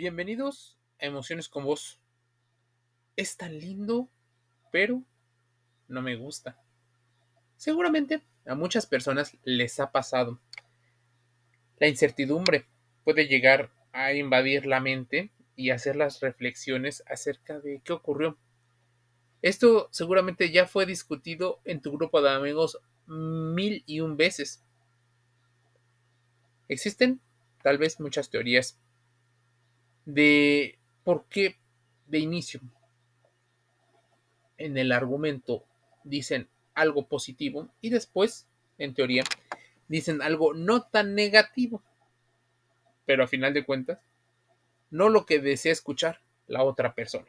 Bienvenidos a Emociones con Vos. Es tan lindo, pero no me gusta. Seguramente a muchas personas les ha pasado. La incertidumbre puede llegar a invadir la mente y hacer las reflexiones acerca de qué ocurrió. Esto seguramente ya fue discutido en tu grupo de amigos mil y un veces. Existen tal vez muchas teorías de por qué de inicio en el argumento dicen algo positivo y después, en teoría, dicen algo no tan negativo, pero a final de cuentas, no lo que desea escuchar la otra persona.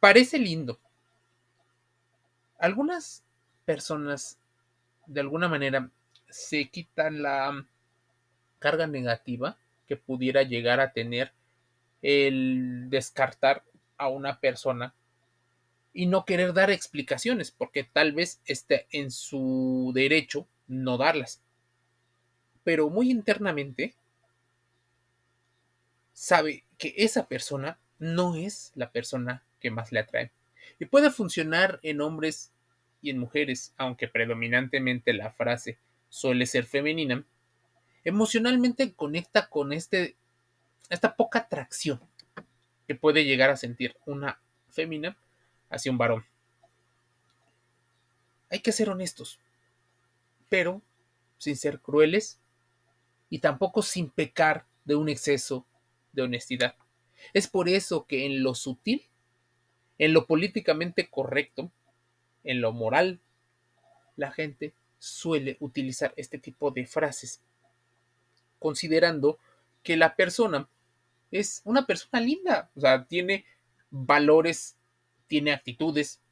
Parece lindo. Algunas personas, de alguna manera, se quitan la carga negativa que pudiera llegar a tener el descartar a una persona y no querer dar explicaciones, porque tal vez esté en su derecho no darlas. Pero muy internamente sabe que esa persona no es la persona que más le atrae. Y puede funcionar en hombres y en mujeres, aunque predominantemente la frase suele ser femenina, emocionalmente conecta con este, esta poca atracción que puede llegar a sentir una fémina hacia un varón. Hay que ser honestos, pero sin ser crueles y tampoco sin pecar de un exceso de honestidad. Es por eso que en lo sutil, en lo políticamente correcto, en lo moral, la gente suele utilizar este tipo de frases considerando que la persona es una persona linda, o sea, tiene valores, tiene actitudes,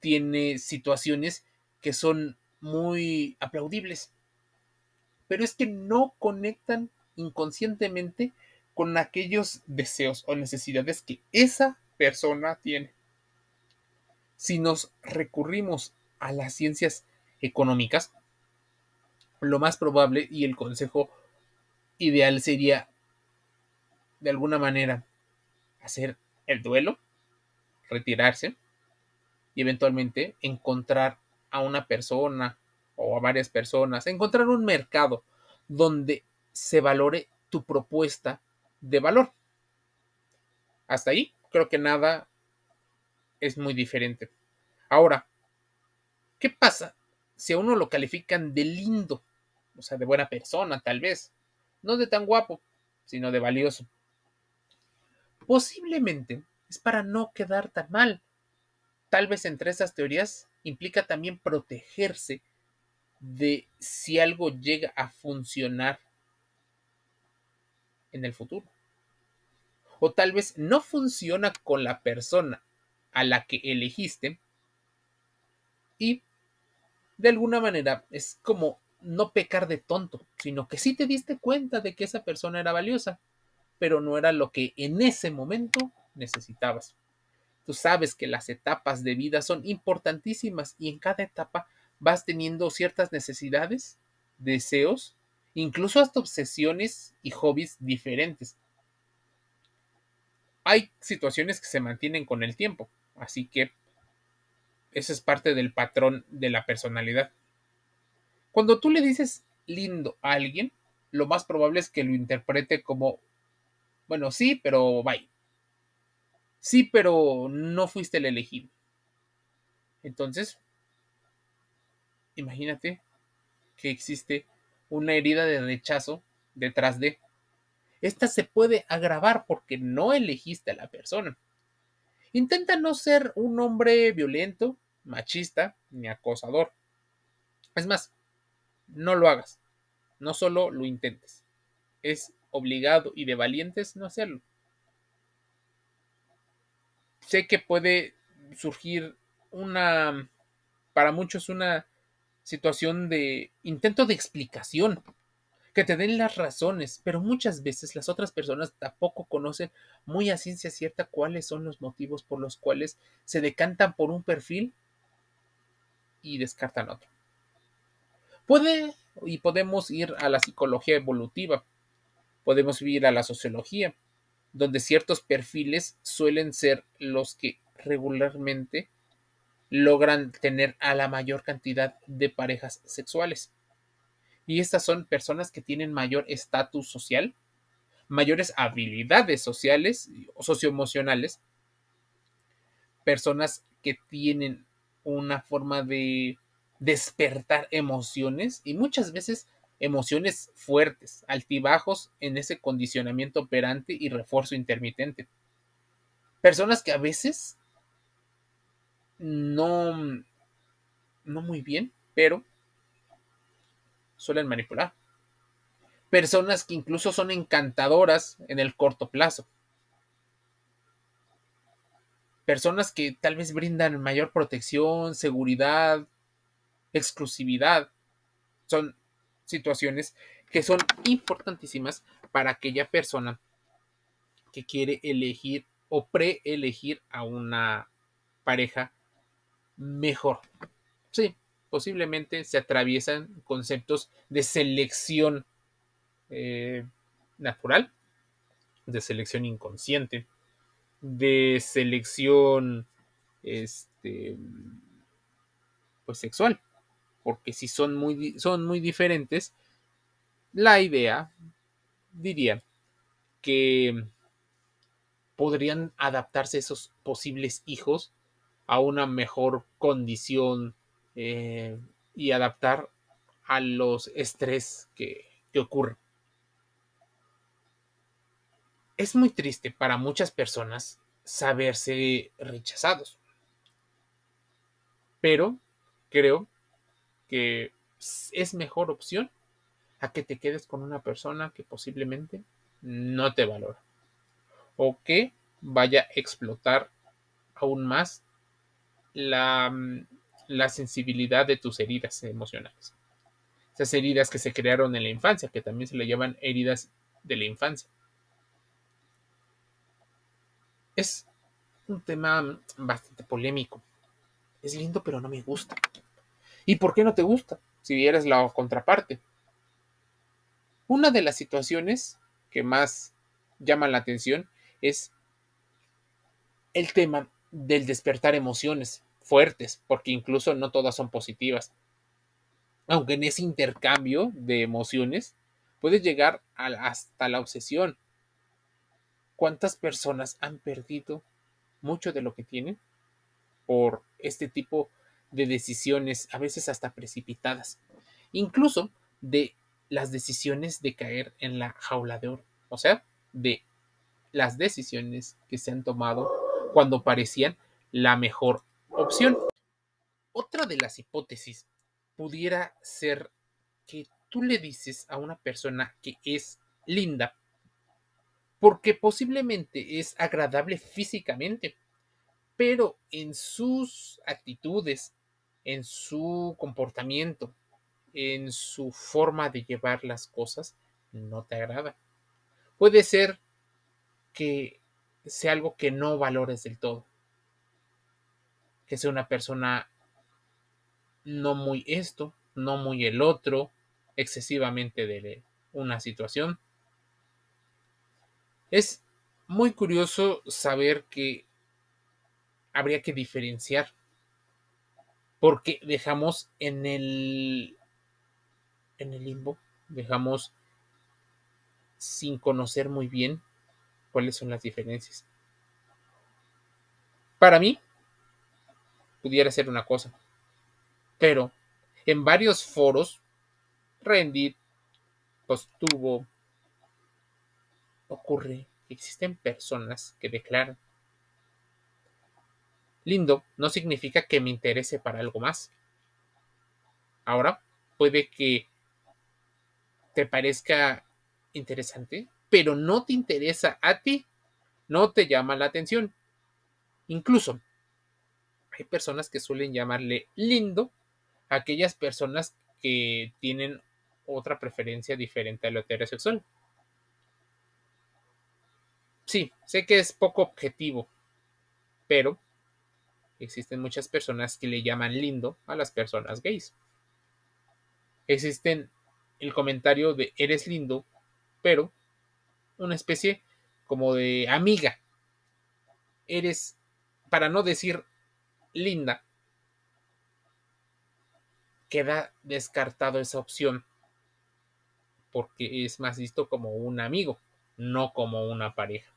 tiene situaciones que son muy aplaudibles, pero es que no conectan inconscientemente con aquellos deseos o necesidades que esa persona tiene. Si nos recurrimos a las ciencias económicas, lo más probable y el consejo ideal sería, de alguna manera, hacer el duelo, retirarse y eventualmente encontrar a una persona o a varias personas, encontrar un mercado donde se valore tu propuesta de valor. Hasta ahí creo que nada es muy diferente. Ahora, ¿qué pasa si a uno lo califican de lindo? O sea, de buena persona, tal vez no de tan guapo, sino de valioso. Posiblemente es para no quedar tan mal. Tal vez entre esas teorías implica también protegerse de si algo llega a funcionar en el futuro. O tal vez no funciona con la persona a la que elegiste y de alguna manera es como no pecar de tonto, sino que sí te diste cuenta de que esa persona era valiosa, pero no era lo que en ese momento necesitabas. Tú sabes que las etapas de vida son importantísimas y en cada etapa vas teniendo ciertas necesidades, deseos, incluso hasta obsesiones y hobbies diferentes. Hay situaciones que se mantienen con el tiempo, así que eso es parte del patrón de la personalidad. Cuando tú le dices lindo a alguien, lo más probable es que lo interprete como, bueno, sí, pero bye. Sí, pero no fuiste el elegido. Entonces, imagínate que existe una herida de rechazo detrás de. Esta se puede agravar porque no elegiste a la persona. Intenta no ser un hombre violento, machista ni acosador. Es más, no lo hagas. No solo lo intentes. Es obligado y de valientes no hacerlo. Sé que puede surgir una, para muchos, una situación de intento de explicación, que te den las razones, pero muchas veces las otras personas tampoco conocen muy a ciencia cierta cuáles son los motivos por los cuales se decantan por un perfil y descartan otro. Puede y podemos ir a la psicología evolutiva. podemos ir a la sociología, donde ciertos perfiles suelen ser los que regularmente logran tener a la mayor cantidad de parejas sexuales. Y estas son personas que tienen mayor estatus social, mayores habilidades sociales o socioemocionales, personas que tienen una forma de despertar emociones y muchas veces emociones fuertes, altibajos en ese condicionamiento operante y refuerzo intermitente. Personas que a veces no, no muy bien, pero suelen manipular. Personas que incluso son encantadoras en el corto plazo. Personas que tal vez brindan mayor protección, seguridad, exclusividad. Son situaciones que son importantísimas para aquella persona que quiere elegir o preelegir a una pareja mejor. Sí, posiblemente se atraviesan conceptos de selección eh, natural, de selección inconsciente, de selección este, pues sexual porque si son muy, son muy diferentes, la idea diría que podrían adaptarse esos posibles hijos a una mejor condición eh, y adaptar a los estrés que, que ocurren. Es muy triste para muchas personas saberse rechazados, pero creo que es mejor opción a que te quedes con una persona que posiblemente no te valora o que vaya a explotar aún más la, la sensibilidad de tus heridas emocionales. Esas heridas que se crearon en la infancia, que también se le llaman heridas de la infancia. Es un tema bastante polémico. Es lindo, pero no me gusta. ¿Y por qué no te gusta si eres la contraparte? Una de las situaciones que más llaman la atención es el tema del despertar emociones fuertes, porque incluso no todas son positivas. Aunque en ese intercambio de emociones puede llegar hasta la obsesión. ¿Cuántas personas han perdido mucho de lo que tienen por este tipo de decisiones, a veces hasta precipitadas, incluso de las decisiones de caer en la jaula de oro, o sea, de las decisiones que se han tomado cuando parecían la mejor opción. Otra de las hipótesis pudiera ser que tú le dices a una persona que es linda porque posiblemente es agradable físicamente, pero en sus actitudes, en su comportamiento, en su forma de llevar las cosas, no te agrada. Puede ser que sea algo que no valores del todo. Que sea una persona no muy esto, no muy el otro, excesivamente de una situación. Es muy curioso saber que habría que diferenciar porque dejamos en el en el limbo, dejamos sin conocer muy bien cuáles son las diferencias. Para mí, pudiera ser una cosa, pero en varios foros, Reddit, Postuvo, ocurre que existen personas que declaran lindo no significa que me interese para algo más. Ahora, puede que te parezca interesante, pero no te interesa a ti, no te llama la atención. Incluso, hay personas que suelen llamarle lindo a aquellas personas que tienen otra preferencia diferente a lo heterosexual. Sí, sé que es poco objetivo, pero existen muchas personas que le llaman lindo a las personas gays. Existen el comentario de eres lindo, pero una especie como de amiga. Eres, para no decir linda, queda descartado esa opción porque es más visto como un amigo, no como una pareja.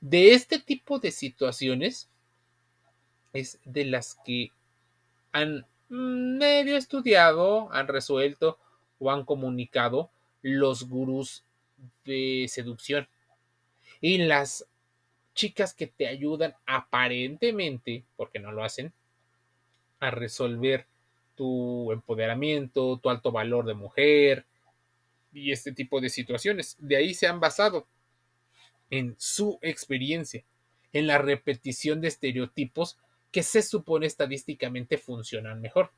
De este tipo de situaciones es de las que han medio estudiado, han resuelto o han comunicado los gurús de seducción. Y las chicas que te ayudan aparentemente, porque no lo hacen, a resolver tu empoderamiento, tu alto valor de mujer y este tipo de situaciones. De ahí se han basado en su experiencia, en la repetición de estereotipos que se supone estadísticamente funcionan mejor.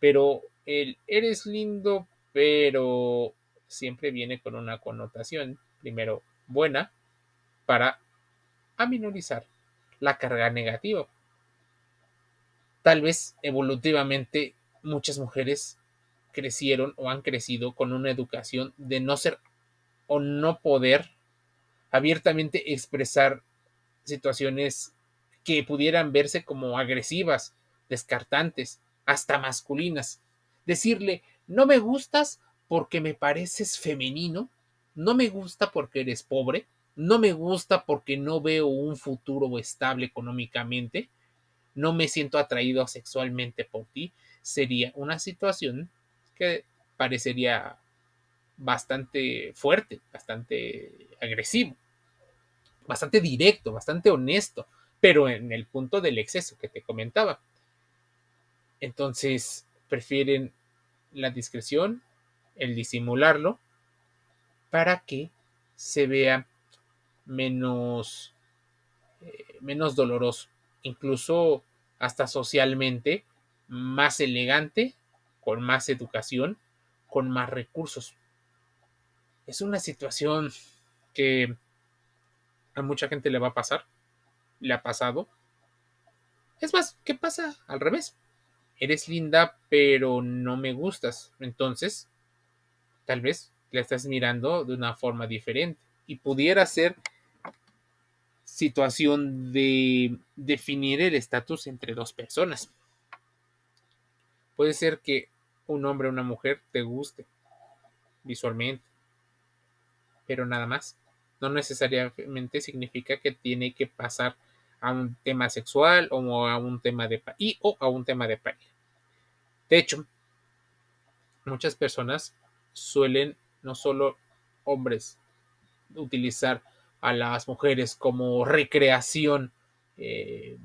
Pero el eres lindo, pero siempre viene con una connotación, primero, buena, para aminorizar la carga negativa. Tal vez evolutivamente muchas mujeres crecieron o han crecido con una educación de no ser o no poder abiertamente expresar situaciones que pudieran verse como agresivas, descartantes, hasta masculinas. Decirle, no me gustas porque me pareces femenino, no me gusta porque eres pobre, no me gusta porque no veo un futuro estable económicamente, no me siento atraído sexualmente por ti, sería una situación que parecería bastante fuerte, bastante agresivo, bastante directo, bastante honesto, pero en el punto del exceso que te comentaba. Entonces, prefieren la discreción, el disimularlo, para que se vea menos, eh, menos doloroso, incluso hasta socialmente más elegante, con más educación, con más recursos. Es una situación que a mucha gente le va a pasar, le ha pasado. Es más, ¿qué pasa al revés? Eres linda, pero no me gustas. Entonces, tal vez la estás mirando de una forma diferente. Y pudiera ser situación de definir el estatus entre dos personas. Puede ser que un hombre o una mujer te guste visualmente, pero nada más. No necesariamente significa que tiene que pasar a un tema sexual o a un tema de y o a un tema de pareja. De hecho, muchas personas suelen no solo hombres utilizar a las mujeres como recreación eh,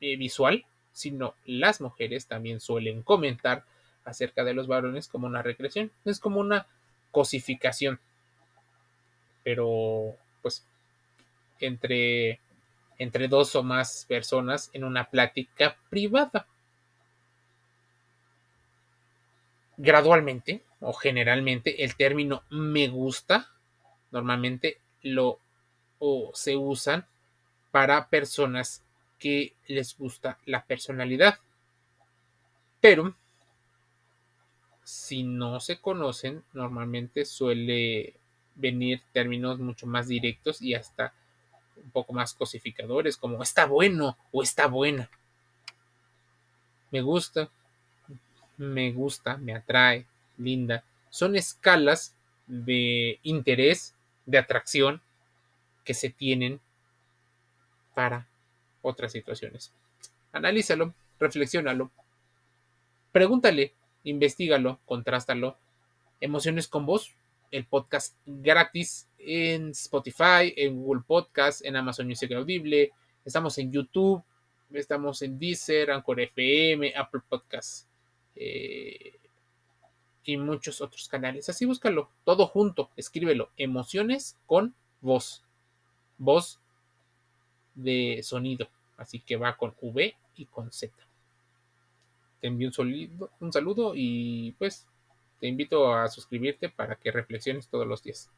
eh, visual, sino las mujeres también suelen comentar acerca de los varones como una recreación. Es como una cosificación. Pero, pues, entre, entre dos o más personas en una plática privada. Gradualmente o generalmente el término me gusta normalmente lo o se usan para personas que les gusta la personalidad. Pero si no se conocen, normalmente suele venir términos mucho más directos y hasta un poco más cosificadores, como está bueno o está buena. Me gusta, me gusta, me atrae, linda. Son escalas de interés, de atracción que se tienen para otras situaciones. Analízalo, reflexiónalo, pregúntale, investigalo, contrástalo. Emociones con vos, el podcast gratis en Spotify, en Google Podcast, en Amazon Music Audible. Estamos en YouTube, estamos en Deezer, Anchor FM, Apple Podcasts eh, y muchos otros canales. Así búscalo, todo junto, escríbelo. Emociones con voz. Voz de sonido. Así que va con V y con Z. Te envío un, un saludo y pues te invito a suscribirte para que reflexiones todos los días.